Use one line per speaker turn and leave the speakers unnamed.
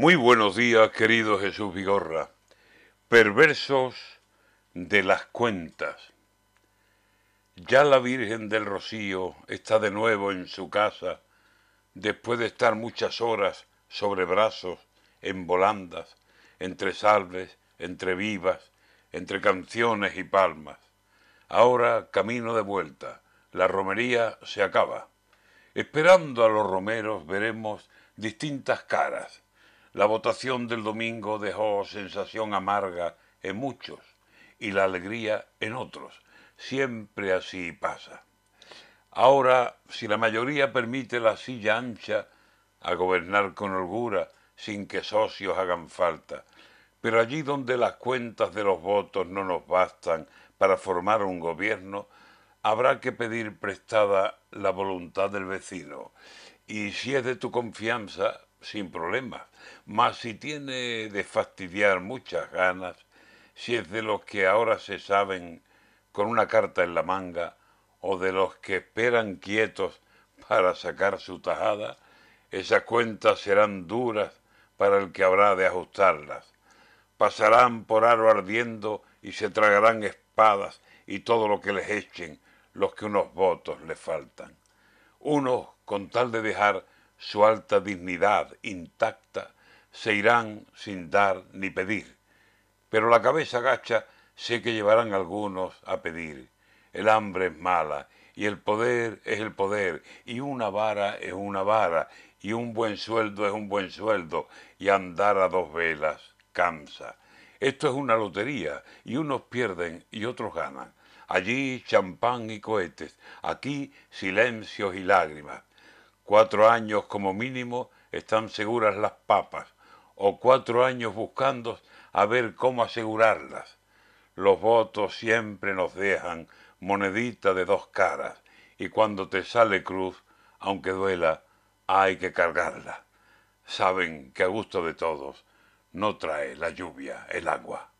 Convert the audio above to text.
Muy buenos días, querido Jesús Vigorra. Perversos de las cuentas. Ya la Virgen del Rocío está de nuevo en su casa, después de estar muchas horas sobre brazos, en volandas, entre salves, entre vivas, entre canciones y palmas. Ahora camino de vuelta, la romería se acaba. Esperando a los romeros veremos distintas caras la votación del domingo dejó sensación amarga en muchos y la alegría en otros. Siempre así pasa. Ahora, si la mayoría permite la silla ancha a gobernar con holgura, sin que socios hagan falta, pero allí donde las cuentas de los votos no nos bastan para formar un gobierno, habrá que pedir prestada la voluntad del vecino. Y si es de tu confianza, sin problema. Mas si tiene de fastidiar muchas ganas, si es de los que ahora se saben con una carta en la manga, o de los que esperan quietos para sacar su tajada, esas cuentas serán duras para el que habrá de ajustarlas. Pasarán por aro ardiendo y se tragarán espadas y todo lo que les echen los que unos votos les faltan. Unos, con tal de dejar su alta dignidad intacta, se irán sin dar ni pedir. Pero la cabeza gacha sé que llevarán algunos a pedir. El hambre es mala, y el poder es el poder, y una vara es una vara, y un buen sueldo es un buen sueldo, y andar a dos velas cansa. Esto es una lotería, y unos pierden y otros ganan. Allí champán y cohetes, aquí silencios y lágrimas cuatro años como mínimo están seguras las papas, o cuatro años buscando a ver cómo asegurarlas. Los votos siempre nos dejan monedita de dos caras, y cuando te sale cruz, aunque duela, hay que cargarla. Saben que a gusto de todos no trae la lluvia el agua.